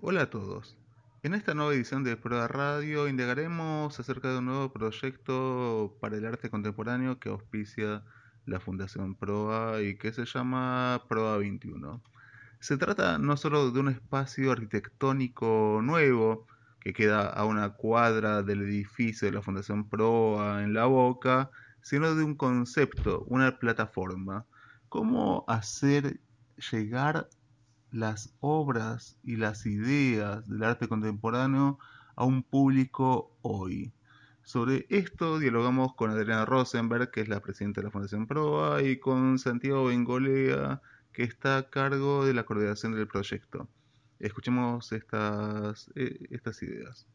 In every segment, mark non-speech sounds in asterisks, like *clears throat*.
Hola a todos. En esta nueva edición de Prueba Radio indagaremos acerca de un nuevo proyecto para el arte contemporáneo que auspicia la Fundación Proa y que se llama Proa 21. Se trata no solo de un espacio arquitectónico nuevo que queda a una cuadra del edificio de la Fundación Proa en La Boca, sino de un concepto, una plataforma. ¿Cómo hacer llegar las obras y las ideas del arte contemporáneo a un público hoy. Sobre esto dialogamos con Adriana Rosenberg, que es la presidenta de la Fundación Proa, y con Santiago Bengolea, que está a cargo de la coordinación del proyecto. Escuchemos estas, eh, estas ideas.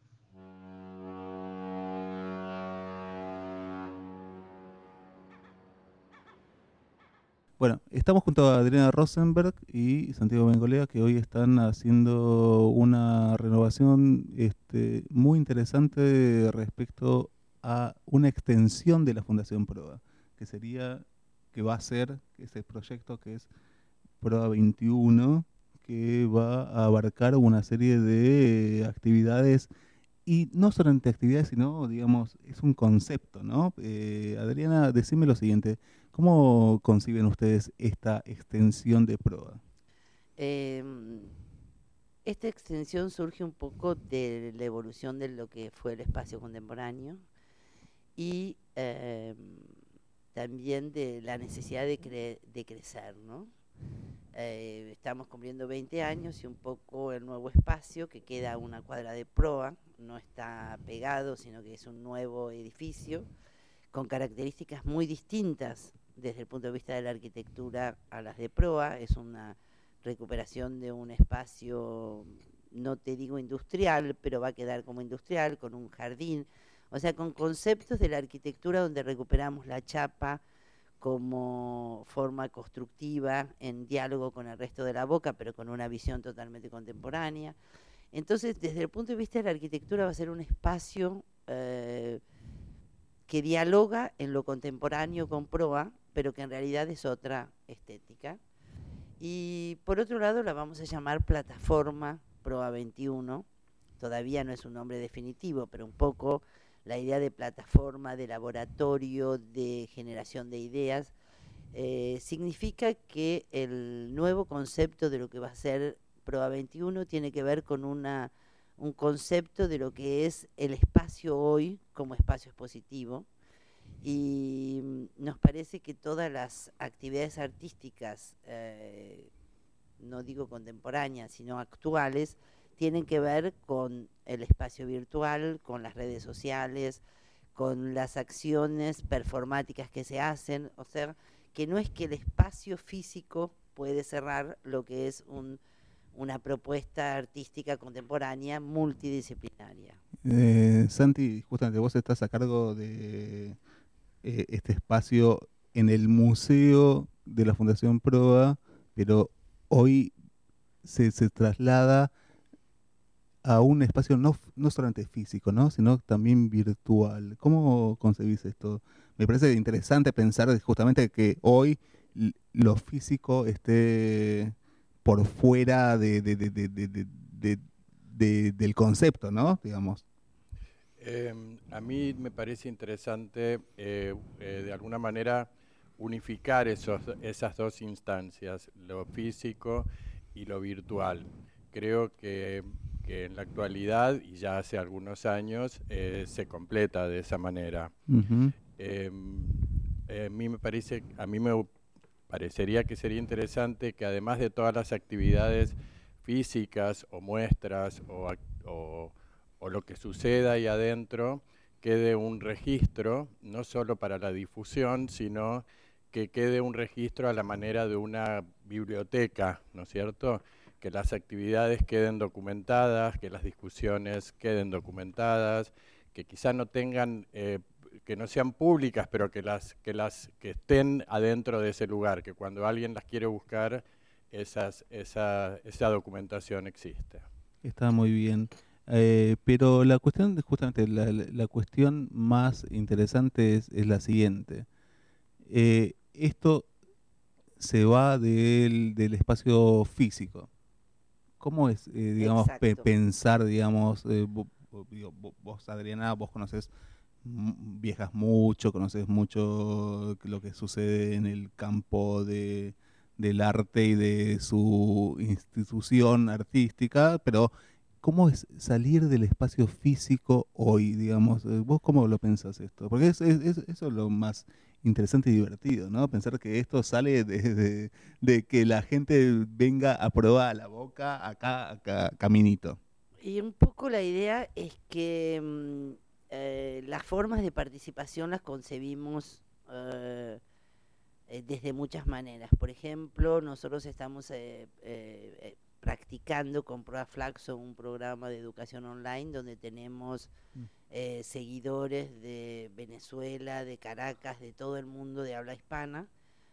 Bueno, estamos junto a Adriana Rosenberg y Santiago Bengolea, que hoy están haciendo una renovación este, muy interesante respecto a una extensión de la Fundación PROA, que sería, que va a ser ese proyecto que es PROA 21, que va a abarcar una serie de actividades y no solamente actividades, sino, digamos, es un concepto, ¿no? Eh, Adriana, decime lo siguiente, ¿Cómo conciben ustedes esta extensión de PROA? Em, esta extensión surge un poco de la evolución de lo que fue el espacio contemporáneo y em, también de la necesidad de, crecer, ¿no? Eh, estamos cumpliendo 20 años y un poco el nuevo espacio que queda una cuadra de proa, no está pegado, sino que es un nuevo edificio con características muy distintas desde el punto de vista de la arquitectura a las de proa, es una recuperación de un espacio, no te digo industrial, pero va a quedar como industrial, con un jardín, o sea, con conceptos de la arquitectura donde recuperamos la chapa como forma constructiva en diálogo con el resto de la boca, pero con una visión totalmente contemporánea. Entonces, desde el punto de vista de la arquitectura va a ser un espacio eh, que dialoga en lo contemporáneo con proa, pero que en realidad es otra estética. Y por otro lado la vamos a llamar plataforma Proa 21. Todavía no es un nombre definitivo, pero un poco la idea de plataforma, de laboratorio, de generación de ideas, eh, significa que el nuevo concepto de lo que va a ser Proa 21 tiene que ver con una, un concepto de lo que es el espacio hoy como espacio expositivo, y mm, nos parece que todas las actividades artísticas, eh, no digo contemporáneas, sino actuales, tienen que ver con el espacio virtual, con las redes sociales, con las acciones performáticas que se hacen, o sea, que no es que el espacio físico puede cerrar lo que es una propuesta artística contemporánea multidisciplinaria. Eh, Santi, justamente vos estás a cargo de eh, este espacio en el museo de la Fundación Proa, pero hoy se, traslada a un espacio no, no solamente físico, ¿no? sino también virtual. ¿Cómo concebís esto? Me parece interesante pensar justamente que hoy lo físico esté por fuera de, del concepto, ¿no? Digamos. Em, a mí me parece interesante, eh, eh, de alguna manera, unificar esos, esas dos instancias, lo físico y lo virtual. Creo que, en la actualidad, y ya hace algunos años, eh, se completa de esa manera. Em, a mí me parece, a mí me parecería que sería interesante que además de todas las actividades físicas o muestras o o lo que suceda ahí adentro quede un registro, no solo para la difusión, sino que quede un registro a la manera de una biblioteca, ¿no es cierto? Que las actividades queden documentadas, que las discusiones queden documentadas, que quizás no tengan, eh, que no sean públicas, pero que las, que las que estén adentro de ese lugar, que cuando alguien las quiere buscar, esas, esa, esa documentación existe. Está muy bien. Eh, pero la cuestión, justamente la, cuestión más interesante es, la siguiente. Eh, esto se va del, espacio físico. ¿Cómo es, eh, digamos, pensar, digamos, eh, vos, Adriana, vos conoces viajas mucho, conoces mucho lo que sucede en el campo de, del arte y de su institución artística, pero ¿cómo es salir del espacio físico hoy, digamos? Eh, ¿Vos cómo lo pensás esto? Porque es, eso es lo más interesante y divertido, ¿no? Pensar que esto sale *laughs* de, que la gente venga a probar la boca acá, caminito. Y un poco la idea es que mm, eh, las formas de participación las concebimos eh, desde muchas maneras. Por ejemplo, nosotros estamos practicando con Prueba Flaxo un programa de educación online donde tenemos mm. seguidores de Venezuela, de Caracas, de todo el mundo de habla hispana,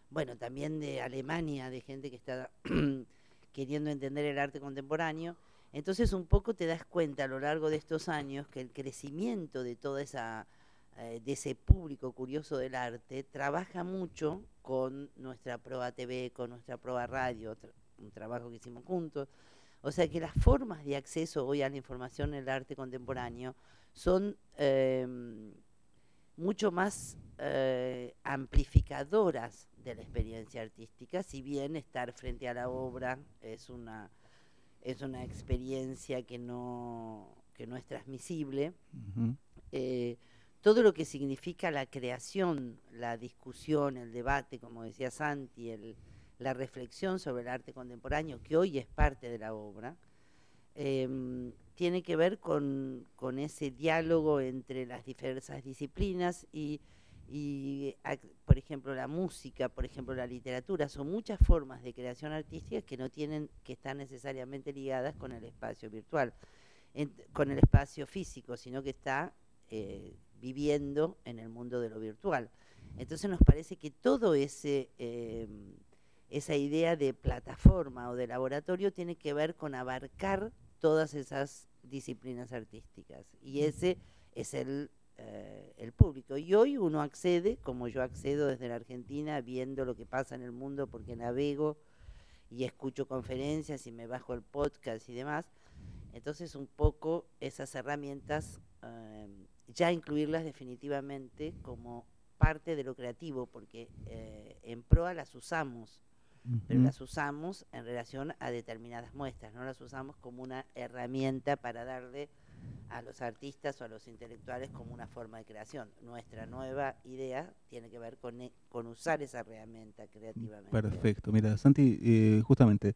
bueno, también de Alemania, de gente que está *clears throat* queriendo entender el arte contemporáneo entonces un poco te das cuenta a lo largo de estos años que el crecimiento de toda esa eh, de ese público curioso del arte trabaja mucho con nuestra prueba TV, con nuestra prueba radio, un trabajo que hicimos juntos. O sea que las formas de acceso hoy a la información en el arte contemporáneo son em, mucho más eh, amplificadoras de la experiencia artística, si bien estar frente a la obra es una es una experiencia que no, que no es transmisible. Eh, todo lo que significa la creación, la discusión, el debate, como decía Santi, el, la reflexión sobre el arte contemporáneo, que hoy es parte de la obra, em, tiene que ver con, con, ese diálogo entre las diversas disciplinas y por ejemplo la música, por ejemplo la literatura, son muchas formas de creación artística que no tienen que estar necesariamente ligadas con el espacio virtual, con el espacio físico, sino que está eh, viviendo en el mundo de lo virtual. Entonces nos parece que todo ese em, esa idea de plataforma o de laboratorio tiene que ver con abarcar todas esas disciplinas artísticas y ese es el eh, el público. Y hoy uno accede, como yo accedo desde la Argentina, viendo lo que pasa en el mundo porque navego y escucho conferencias y me bajo el podcast y demás. Entonces un poco esas herramientas, eh, ya incluirlas definitivamente como parte de lo creativo, porque eh, en proa las usamos, pero las usamos en relación a determinadas muestras, no las usamos como una herramienta para darle a los artistas o a los intelectuales como una forma de creación. Nuestra nueva idea tiene que ver con, e, con usar esa herramienta creativamente. Perfecto. Mira, Santi, eh, justamente,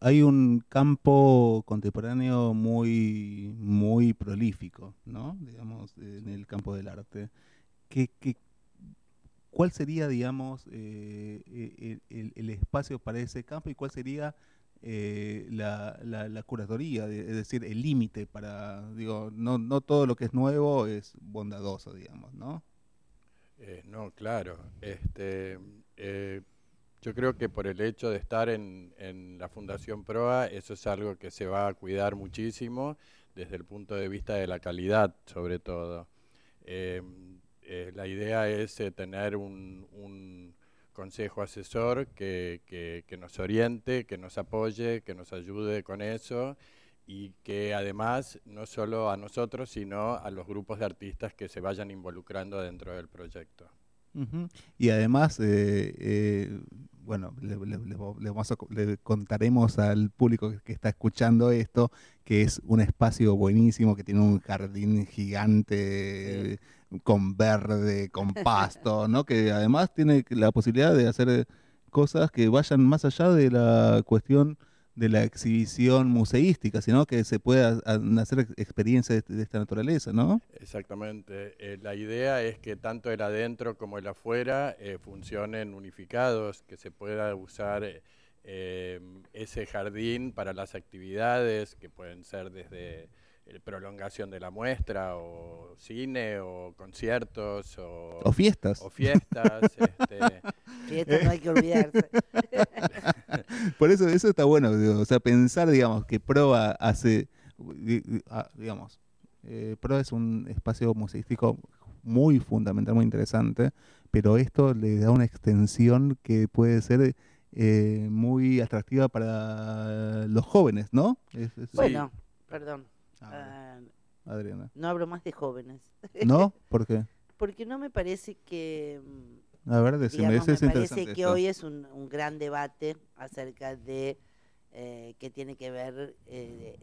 hay un campo contemporáneo muy, muy prolífico, ¿no? Digamos, en el campo del arte. ¿Qué, qué, cuál sería, digamos, eh, e, el, espacio para ese campo y cuál sería eh, la, la, curatoría, es decir, el límite para, digo, no, todo lo que es nuevo es bondadoso, digamos, ¿no? Eh, no, claro. Este, eh, yo creo que por el hecho de estar en, la Fundación PROA, eso es algo que se va a cuidar muchísimo desde el punto de vista de la calidad, sobre todo. La idea es tener un consejo asesor que, nos oriente, que nos apoye, que nos ayude con eso y que además no solo a nosotros, sino a los grupos de artistas que se vayan involucrando dentro del proyecto. Y además, eh, eh, bueno, le, le, contaremos al público que, está escuchando esto que es un espacio buenísimo, que tiene un jardín gigante con verde, con pasto, *laughs* ¿no? Que además tiene la posibilidad de hacer cosas que vayan más allá de la cuestión de la exhibición museística, sino que se pueda hacer experiencias de, esta naturaleza, ¿no? Exactamente. Eh, la idea es que tanto el adentro como el afuera eh, funcionen unificados, que se pueda usar eh, ese jardín para las actividades que pueden ser desde prolongación de la muestra o cine o conciertos o, fiestas o fiestas *laughs* este, fiestas no hay que olvidarse *laughs* por eso eso está bueno o sea pensar digamos que Proa hace ah, digamos eh, Proa es un espacio museístico muy fundamental muy interesante pero esto le da una extensión que puede ser eh, muy atractiva para los jóvenes, ¿no? Es- es- Bueno, perdón. Ah, ah, Adriana. no hablo más de jóvenes. ¿No? ¿Por qué? *laughs* Porque no me parece que... A ver, decime, digamos, ese es me parece que esto. hoy es un, un gran debate acerca de eh, que tiene que ver, eh,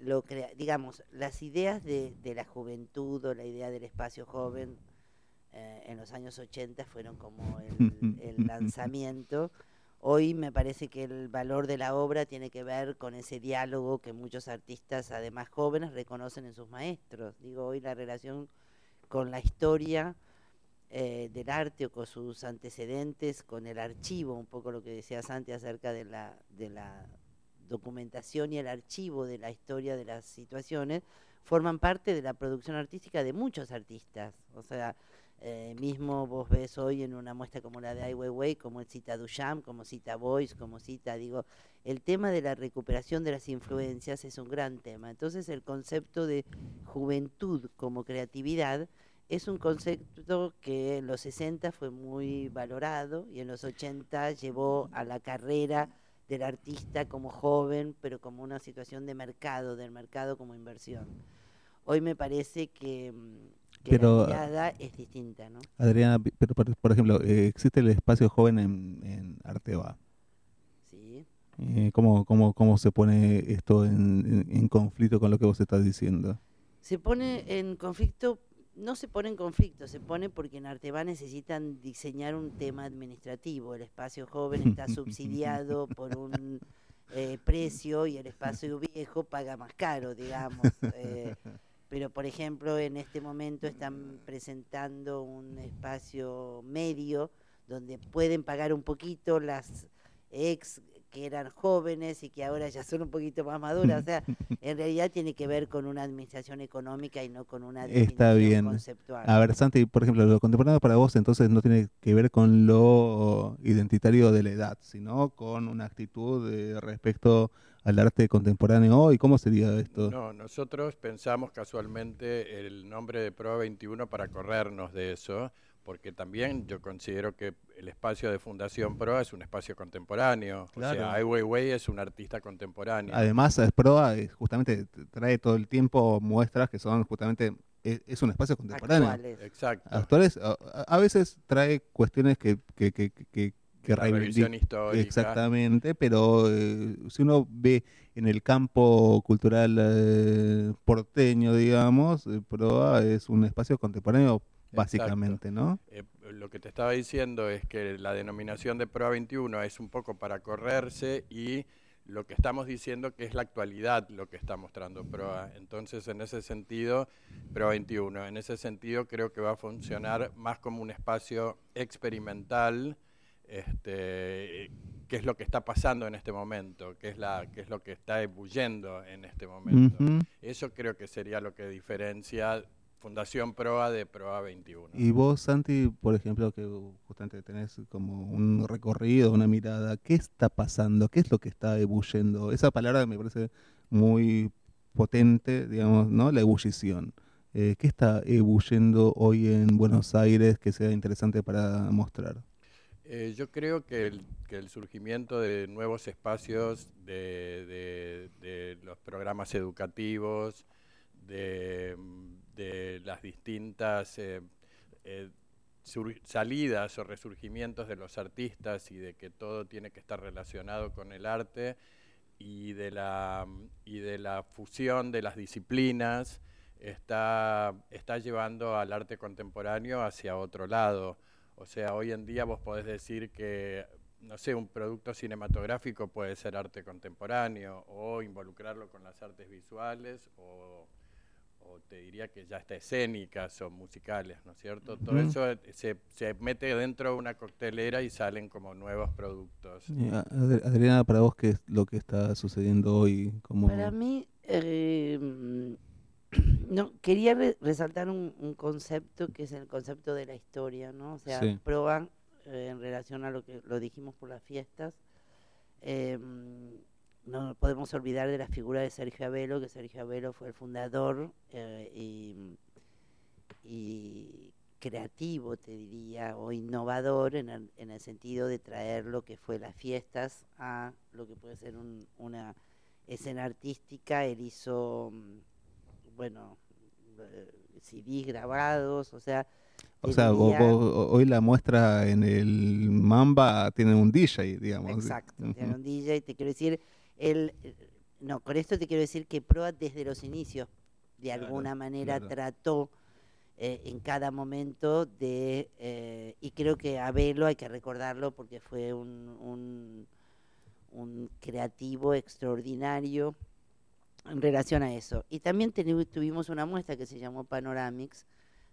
lo crea- digamos, las ideas de, de la juventud o la idea del espacio joven eh, en los años 80 fueron como el, *laughs* el lanzamiento. Hoy me parece que el valor de la obra tiene que ver con ese diálogo que muchos artistas, además jóvenes, reconocen en sus maestros. Digo, hoy la relación con la historia eh, del arte o con sus antecedentes, con el archivo, un poco lo que decía Santi acerca de la, de la documentación y el archivo de la historia de las situaciones, forman parte de la producción artística de muchos artistas. O sea, eh, mismo vos ves hoy en una muestra como la de Ai Weiwei, como cita Duchamp, como cita Boyce, como cita, digo, el tema de la recuperación de las influencias es un gran tema. Entonces el concepto de juventud como creatividad es un concepto que en los 60 fue muy valorado y en los 80 llevó a la carrera del artista como joven, pero como una situación de mercado, del mercado como inversión. Hoy me parece que, mm, que Pero, la mirada es distinta, ¿no? Adriana, pero por, por ejemplo, eh, existe el espacio joven en, en Arteba. Sí. Eh, ¿cómo, cómo, ¿Cómo se pone esto en, en- en conflicto con lo que vos estás diciendo? Se pone en conflicto, no se pone en conflicto, se pone porque en Arteba necesitan diseñar un tema administrativo. El espacio joven está *laughs* subsidiado por un eh, precio y el espacio viejo paga más caro, digamos. eh, pero, por ejemplo, en este momento están presentando un espacio medio donde pueden pagar un poquito las ex que eran jóvenes y que ahora ya son un poquito más maduras. O sea, *laughs* en realidad tiene que ver con una administración económica y no con una Está bien. conceptual. A ver, Santi, por ejemplo, lo contemporáneo para vos entonces no tiene que ver con lo identitario de la edad, sino con una actitud de respecto al arte contemporáneo hoy. ¿Cómo sería esto? No, nosotros pensamos casualmente el nombre de Pro 21 para corrernos de eso, porque también yo considero que el espacio de Fundación Pro es un espacio contemporáneo. Claro. O sea, Ai Weiwei es un artista contemporáneo. Además, es Proa es justamente trae todo el tiempo muestras que son justamente es, es un espacio contemporáneo. Actuales. Exacto. Actuales, a, a veces trae cuestiones que, que, que, que, que La revisión histórica. Exactamente, pero eh, si uno ve en el campo cultural eh, porteño, digamos, eh, Proa es un espacio contemporáneo básicamente, ¿no? Eh, lo que te estaba diciendo es que la denominación de Pro 21 es un poco para correrse y lo que estamos diciendo que es la actualidad lo que está mostrando PROA. Entonces, en ese sentido, Pro 21, en ese sentido creo que va a funcionar más como un espacio experimental, este, qué es lo que está pasando en este momento, qué es, la, qué es lo que está ebulliendo en este momento. Eso creo que sería lo que diferencia Fundación PROA de PROA 21. Y vos, Santi, por ejemplo, que justamente tenés como un recorrido, una mirada, ¿qué está pasando? ¿Qué es lo que está ebulliendo? Esa palabra me parece muy potente, digamos, ¿no? La ebullición. Eh, ¿Qué está ebulliendo hoy en Buenos Aires que sea interesante para mostrar? Eh, yo creo que el, que el surgimiento de nuevos espacios, de, de- de los programas educativos, de, de las distintas eh, eh, salidas o resurgimientos de los artistas y de que todo tiene que estar relacionado con el arte y de la, y de la fusión de las disciplinas está, está llevando al arte contemporáneo hacia otro lado. O sea, hoy en día vos podés decir que, no sé, un producto cinematográfico puede ser arte contemporáneo o involucrarlo con las artes visuales o, o te diría que ya está escénicas o musicales, ¿no es cierto? Todo eso eh, se, se mete dentro de una coctelera y salen como nuevos productos. Ad- Adriana, para vos, ¿qué es lo que está sucediendo hoy? Como... Para mí, eh, *clears throat* no, quería re- resaltar un, un concepto que es el concepto de la historia, ¿no? O sea, Sí. Proa, eh, en relación a lo que lo dijimos por las fiestas, eh, no podemos olvidar de la figura de Sergio Abelo, que Sergio Abelo fue el fundador eh, y, y creativo, te diría, o innovador en el, en el, sentido de traer lo que fue las fiestas a lo que puede ser un, una escena artística. Él hizo, mm, bueno, eh, CDs grabados, o sea... O sea, hoy la muestra en el Mamba tiene un DJ, digamos. Exacto, tiene un DJ, te quiero decir, él, no, con esto te quiero decir que Proa desde los inicios, de alguna manera, trató eh, en cada momento de, eh, y creo que a Velo hay que recordarlo porque fue un, un, creativo extraordinario en relación a eso. Y también tuvimos una muestra que se llamó Panoramics,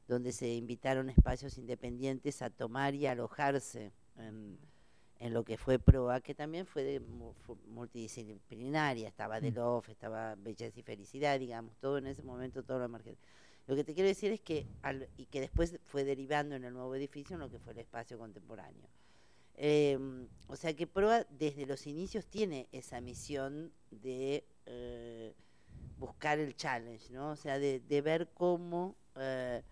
donde se invitaron espacios independientes a tomar y alojarse en, en lo que fue PROA, que también fue de, multidisciplinaria, estaba de Love, estaba Belleza y Felicidad, digamos, todo en ese momento, todo lo emergente. Lo que te quiero decir es que, y que después fue derivando en el nuevo edificio en lo que fue el espacio contemporáneo. Em, o sea que Proa desde los inicios tiene esa misión de eh, buscar el challenge, ¿no? O sea, de, ver cómo eh,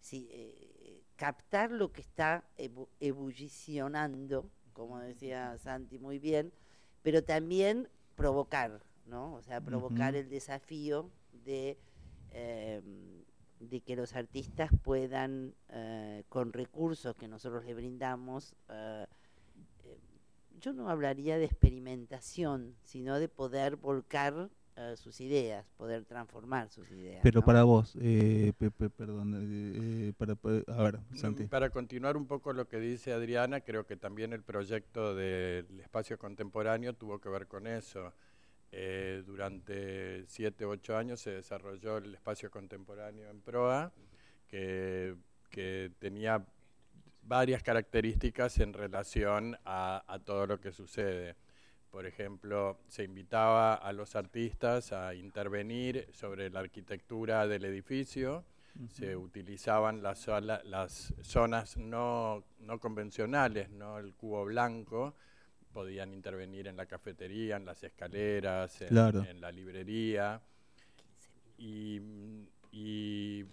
si, eh, captar lo que está ebullicionando, como decía Santi muy bien, pero también provocar, ¿no? O sea, provocar el desafío de em, de que los artistas puedan, eh, con recursos que nosotros les brindamos, eh, eh, yo no hablaría de experimentación, sino de poder volcar sus ideas, poder transformar sus ideas. Pero para vos, perdón, para, a ver, Santi. Para continuar un poco lo que dice Adriana, creo que también el proyecto del espacio contemporáneo tuvo que ver con eso. Eh, durante siete o ocho años se desarrolló el espacio contemporáneo en Proa, que, tenía varias características en relación a, todo lo que sucede. Por ejemplo, se invitaba a los artistas a intervenir sobre la arquitectura del edificio, se utilizaban las, las zonas no, no convencionales, no el cubo blanco, podían intervenir en la cafetería, en las escaleras, en, la librería. Y,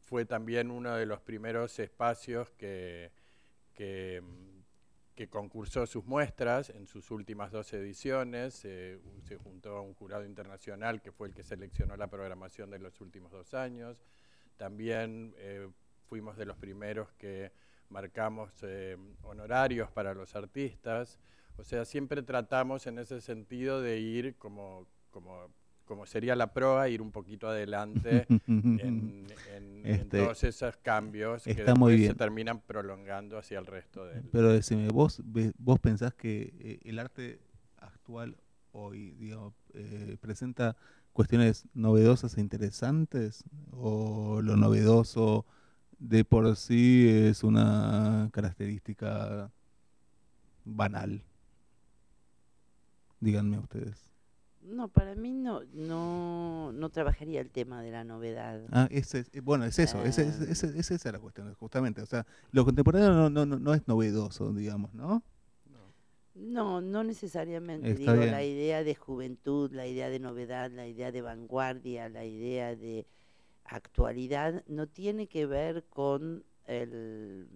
fue también uno de los primeros espacios que, que, concursó sus muestras en sus últimas dos ediciones. se juntó a un jurado internacional que fue el que seleccionó la programación de los últimos dos años. También eh, fuimos de los primeros que marcamos eh, honorarios para los artistas. O sea, siempre tratamos en ese sentido de ir como, como, como sería la proa, ir un poquito adelante *laughs* en, este, todos esos cambios que después se terminan prolongando hacia el resto del... Pero decime, ¿vos, vos pensás que eh, el arte actual hoy digamos, eh, presenta cuestiones novedosas e interesantes? ¿O lo novedoso de por sí es una característica banal? Díganme ustedes. No, para mí no, no, no trabajaría el tema de la novedad. Ah, ese, eh, bueno, es eso, ah. esa es la cuestión, justamente. O sea, lo contemporáneo no, no, no es novedoso, digamos, ¿no? No, no necesariamente. Digo, la idea de juventud, la idea de novedad, la idea de vanguardia, la idea de actualidad, no tiene que ver con el,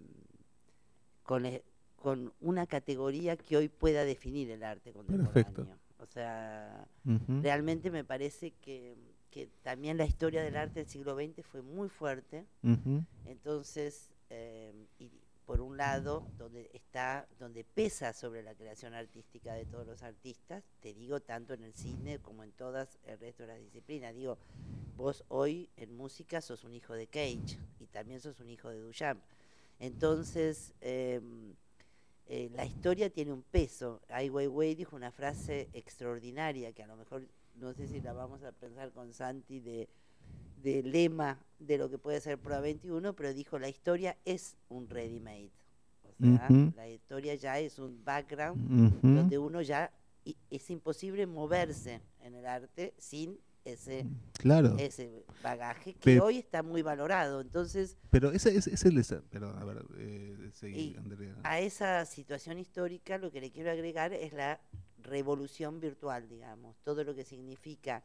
con el, con una categoría que hoy pueda definir el arte contemporáneo. Perfecto. O sea, realmente me parece que, también la historia del arte del siglo XX fue muy fuerte. Entonces, eh, y por un lado, donde está, donde pesa sobre la creación artística de todos los artistas, te digo tanto en el cine como en todas el resto de las disciplinas. Digo, vos hoy en música sos un hijo de Cage y también sos un hijo de Duchamp. Entonces, eh, eh, la historia tiene un peso. Ai Weiwei dijo una frase extraordinaria que a lo mejor no sé si la vamos a pensar con Santi de, lema de lo que puede ser Pro 21, pero dijo la historia es un ready made. O sea, la historia ya es un background donde uno ya es imposible moverse en el arte sin ese, claro. ese bagaje que hoy está muy valorado. Entonces, pero ese es el pero a ver, eh, A esa situación histórica lo que le quiero agregar es la revolución virtual, digamos, todo lo que significa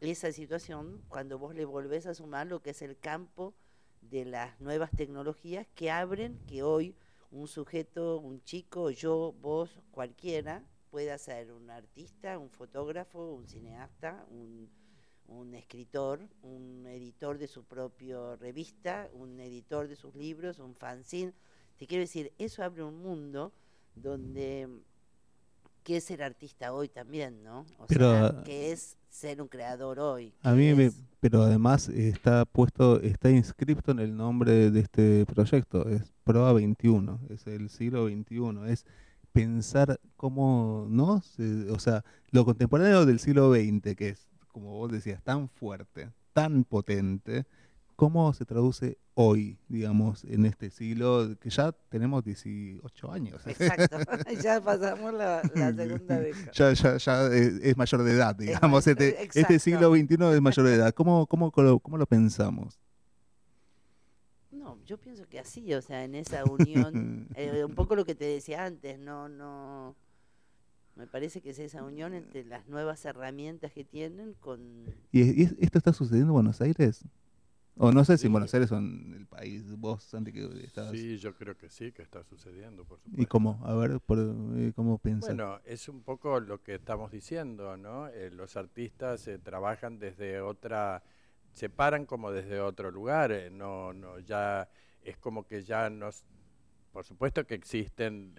esa situación cuando vos le volvés a sumar lo que es el campo de las nuevas tecnologías que abren que hoy un sujeto, un chico, yo, vos, cualquiera, pueda ser un artista, un fotógrafo, un cineasta, un, un escritor, un editor de su propia revista, un editor de sus libros, un fanzine. Te quiero decir, eso abre un mundo donde que es ser artista hoy también, ¿no? O pero, sea, que es ser un creador hoy. A mí, me, pero además está puesto, está inscrito en el nombre de este proyecto, es Proa 21, es el siglo 21, es pensar cómo, ¿no? o sea, lo contemporáneo del siglo XX, que es, como vos decías, tan fuerte, tan potente, ¿cómo se traduce hoy, digamos, en este siglo que ya tenemos 18 años? Exacto, *laughs* *laughs* ya pasamos la, segunda década. Ya, ya, ya es, mayor de edad, digamos, este, este, siglo XXI es mayor de edad. ¿Cómo, cómo, cómo lo pensamos? No, yo pienso que así, o sea, en esa unión, *laughs* eh, un poco lo que te decía antes, no, no, me parece que es esa unión entre las nuevas herramientas que tienen con... ¿Y, esto está sucediendo en Buenos Aires? O no sé si en Buenos Aires o en el país, vos, antes que estabas... Sí, yo creo que sí, que está sucediendo, por supuesto. ¿Y cómo? A ver, por, eh, ¿cómo piensas? Bueno, es un poco lo que estamos diciendo, ¿no? Eh, los artistas eh, trabajan desde otra... se paran como desde otro lugar, no, no, ya es como que ya nos... Por supuesto que existen...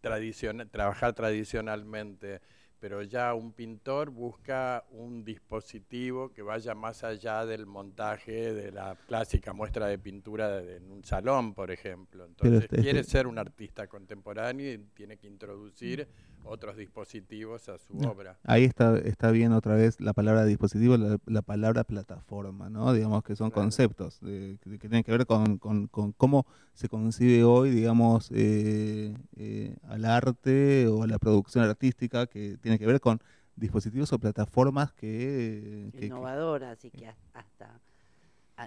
tradicion, trabajar tradicionalmente pero ya un pintor busca un dispositivo que vaya más allá del montaje de la clásica muestra de pintura en un salón, por ejemplo. Entonces este, quiere este ser un artista contemporáneo y tiene que introducir otros dispositivos a su obra. Ahí está, está bien otra vez la palabra dispositivo, la, palabra plataforma, ¿no? Digamos que son conceptos que tienen que ver con, con, cómo se concibe hoy, digamos, eh, eh, al arte o a la producción artística, que tiene que ver con dispositivos o plataformas que... Innovadoras y que hasta,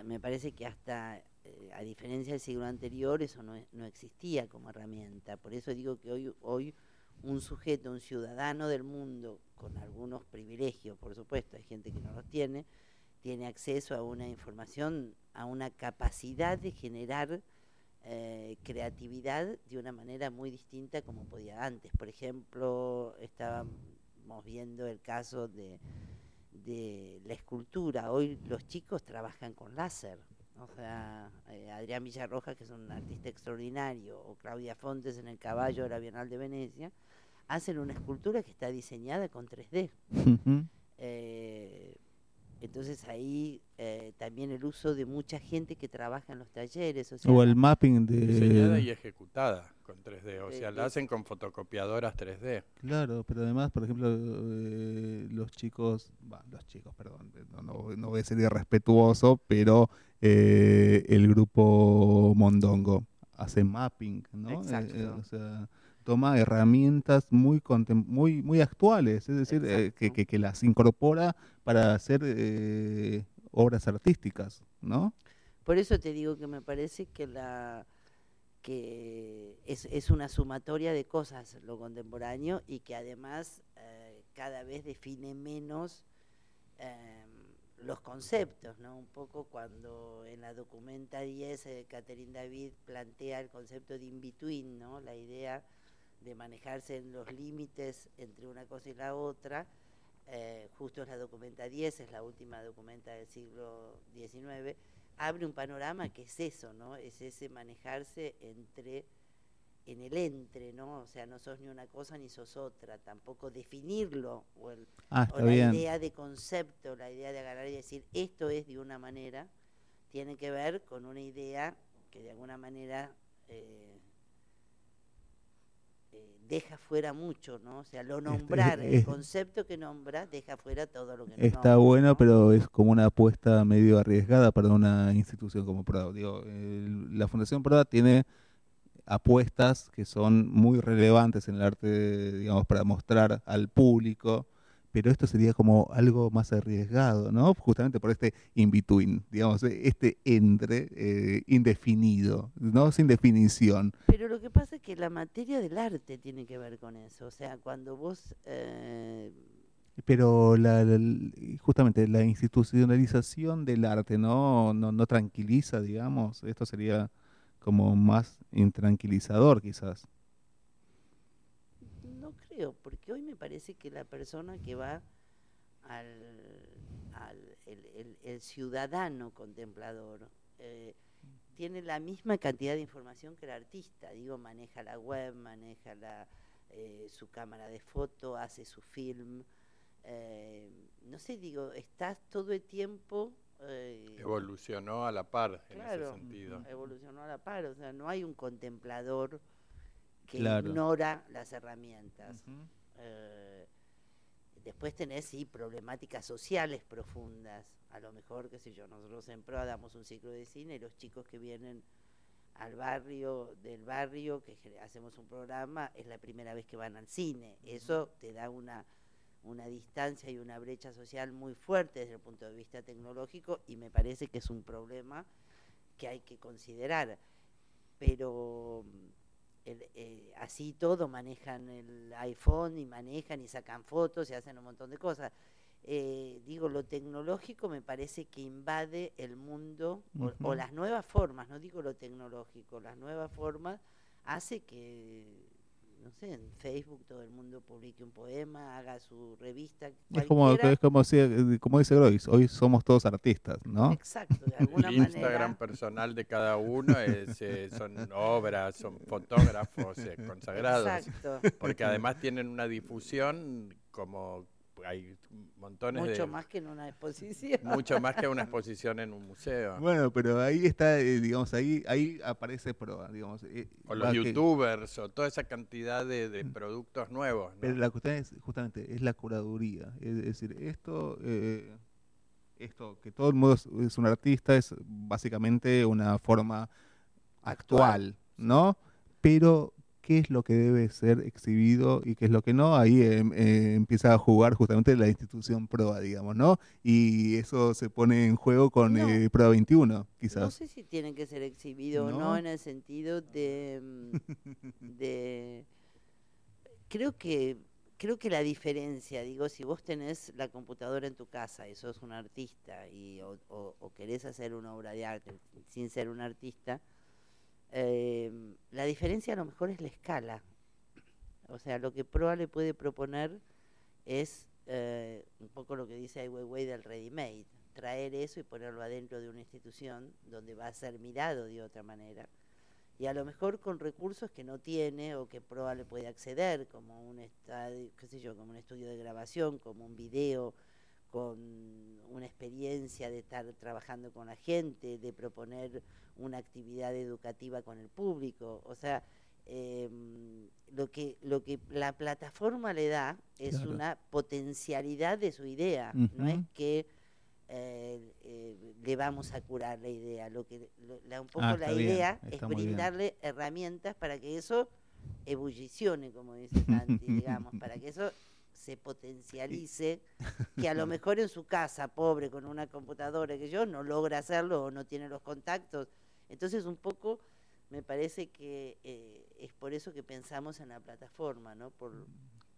me parece que hasta eh, a diferencia del siglo anterior, eso no, no, existía como herramienta. Por eso digo que hoy, hoy un sujeto, un ciudadano del mundo, con algunos privilegios, por supuesto, hay gente que no los tiene, tiene acceso a una información, a una capacidad de generar eh, creatividad de una manera muy distinta como podía antes. Por ejemplo, estábamos viendo el caso de, de la escultura. Hoy los chicos trabajan con láser. O sea, eh, Adrián Villarroja, que es un artista extraordinario, o Claudia Fontes en el caballo de la Bienal de Venecia, hacen una escultura que está diseñada con 3D. Eh, entonces ahí eh, también el uso de mucha gente que trabaja en los talleres. O, el mapping de... Diseñada y ejecutada con 3D, o sea, la hacen con fotocopiadoras 3D. Claro, pero además, por ejemplo, eh, los chicos, los chicos, perdón, no, no, voy a ser irrespetuoso, pero el grupo Mondongo hace mapping, ¿no? Exacto. o sea, toma herramientas muy muy muy actuales, es decir, eh, que, que, las incorpora para hacer eh, obras artísticas, ¿no? Por eso te digo que me parece que la que es, es una sumatoria de cosas lo contemporáneo y que además eh, cada vez define menos los conceptos, ¿no? Un poco cuando en la documenta 10 Catherine David plantea el concepto de in-between, ¿no? La idea de manejarse en los límites entre una cosa y la otra. Eh, justo es la documenta 10, es la última documenta del siglo XIX, abre un panorama que es eso, ¿no? Es ese manejarse entre en el entre, ¿no? O sea, no sos ni una cosa ni sos otra, tampoco definirlo o, el, ah, la idea de concepto, la idea de agarrar y decir esto es de una manera, tiene que ver con una idea que de alguna manera eh, eh, deja fuera mucho, ¿no? O sea, lo este, nombrar, el *laughs* concepto que nombra, deja fuera todo lo que Está bueno, pero es como una apuesta medio arriesgada para una institución como PROA. Digo, la Fundación PROA tiene apuestas que son muy relevantes en el arte, digamos, para mostrar al público pero esto sería como algo más arriesgado, ¿no? Justamente por este in-between, digamos, este entre eh, indefinido, ¿no? Sin definición. Pero lo que pasa es que la materia del arte tiene que ver con eso, o sea, cuando vos... Eh, Pero la, justamente la institucionalización del arte ¿no? No, no tranquiliza, digamos. Esto sería como más intranquilizador quizás. No creo, porque hoy me parece que la persona que va al, el, ciudadano contemplador eh, tiene la misma cantidad de información que el artista. Digo, maneja la web, maneja la, eh, su cámara de foto, hace su film. Eh, no sé, digo, estás todo el tiempo... evolucionó a la par en ese sentido. Evolucionó a la par, o sea, no hay un contemplador que ignora las herramientas. Después tenés, sí, problemáticas sociales profundas. A lo mejor, qué sé yo, nosotros en PRO damos un ciclo de cine y los chicos que vienen al barrio, del barrio, que hacemos un programa, es la primera vez que van al cine. Eso te da una, una distancia y una brecha social muy fuerte desde el punto de vista tecnológico y me parece que es un problema que hay que considerar. Pero eh, así todo manejan el iPhone y manejan y sacan fotos y hacen un montón de cosas. Eh, digo, lo tecnológico me parece que invade el mundo o, las nuevas formas, no digo lo tecnológico, las nuevas formas hace que no sé, en Facebook todo el mundo publique un poema, haga su revista. Es como, es como, como dice Grois, hoy somos todos artistas, ¿no? Exacto, de *laughs* alguna El Instagram personal de cada uno es, eh, son obras, son fotógrafos eh, consagrados. Exacto. Porque además tienen una difusión como hay montones mucho más que en una exposición. *laughs* Mucho más que una exposición en un museo. Bueno pero ahí está eh, digamos ahí ahí aparece prueba digamos eh, o los youtubers o toda esa cantidad de, productos nuevos pero la cuestión es justamente es la curaduría. Es decir esto eh, esto que todo el mundo es, un artista es básicamente una forma actual. no pero qué es lo que debe ser exhibido y qué es lo que no, ahí em, eh, empieza a jugar justamente la institución PROA, digamos, ¿no? Y eso se pone en juego con eh, PROA 21, quizás. No sé si tienen que ser exhibidos o no en el sentido de, mm, *laughs* de... Creo que creo que la diferencia, digo, si vos tenés la computadora en tu casa y sos un artista y, o querés hacer una obra de arte sin ser un artista, Em, la diferencia a lo mejor es la escala. O sea, lo que Proa le puede proponer es eh, un poco lo que dice Ai Weiwei del ready made, traer eso y ponerlo adentro de una institución donde va a ser mirado de otra manera. Y a lo mejor con recursos que no tiene o que Proa le puede acceder, como un estadio, qué sé yo, como un estudio de grabación, como un video, con una experiencia de estar trabajando con la gente, de proponer una actividad educativa con el público. O sea, em, lo, que, lo que la plataforma le da es una potencialidad de su idea, no es que eh, eh, le vamos a curar la idea. Lo que un poco ah, la idea es brindarle herramientas para que eso ebullicione, como dice Santi, *laughs* digamos, para que eso se potencialice, *laughs* que a lo mejor en su casa, pobre, con una computadora que yo, no logra hacerlo o no tiene los contactos. Entonces, un poco me parece que eh, es por eso que pensamos en la plataforma, ¿no? Por,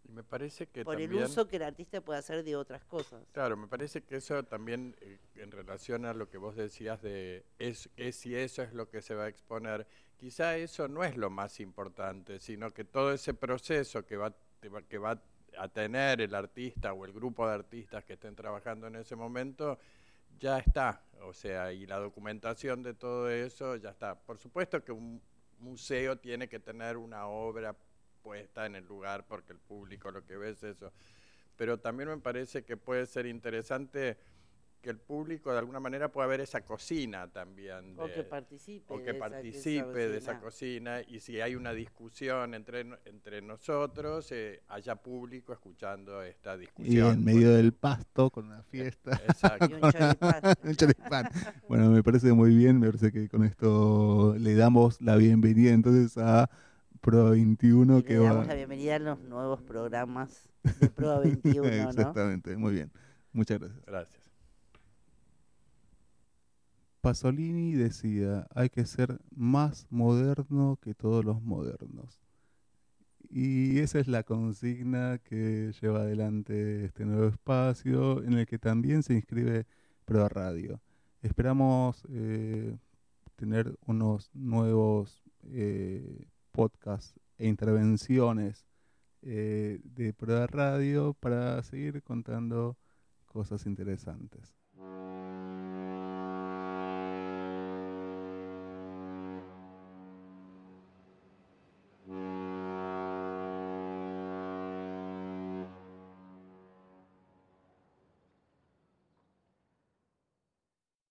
me parece que por el uso que el artista puede hacer de otras cosas. Claro, me parece que eso también, eh, en relación a lo que vos decías de es, es si eso es lo que se va a exponer, quizá eso no es lo más importante, sino que todo ese proceso que va, que va a tener el artista o el grupo de artistas que estén trabajando en ese momento, ya está. O sea, y la documentación de todo eso ya está. Por supuesto que un museo tiene que tener una obra puesta en el lugar porque el público lo que ve es eso. Pero también me parece que puede ser interesante que el público de alguna manera pueda ver esa cocina también. o que participe. O que de participe esa, de esa cocina y si hay una discusión entre, entre nosotros, eh, haya público escuchando esta discusión. Y en medio del pasto con una fiesta. Exacto. *laughs* y un choripán. *laughs* bueno, me parece muy bien, me parece que con esto le damos la bienvenida entonces a Pro 21 que le damos la bienvenida a los nuevos programas de Pro 21, *laughs* Exactamente, muy bien. Muchas gracias. Gracias. Pasolini decía, hay que ser más moderno que todos los modernos. Y esa es la consigna que lleva adelante este nuevo espacio en el que también se inscribe Pro Radio. Esperamos eh, tener unos nuevos eh, podcasts e intervenciones eh, de Pro Radio para seguir contando cosas interesantes. Mm-hmm.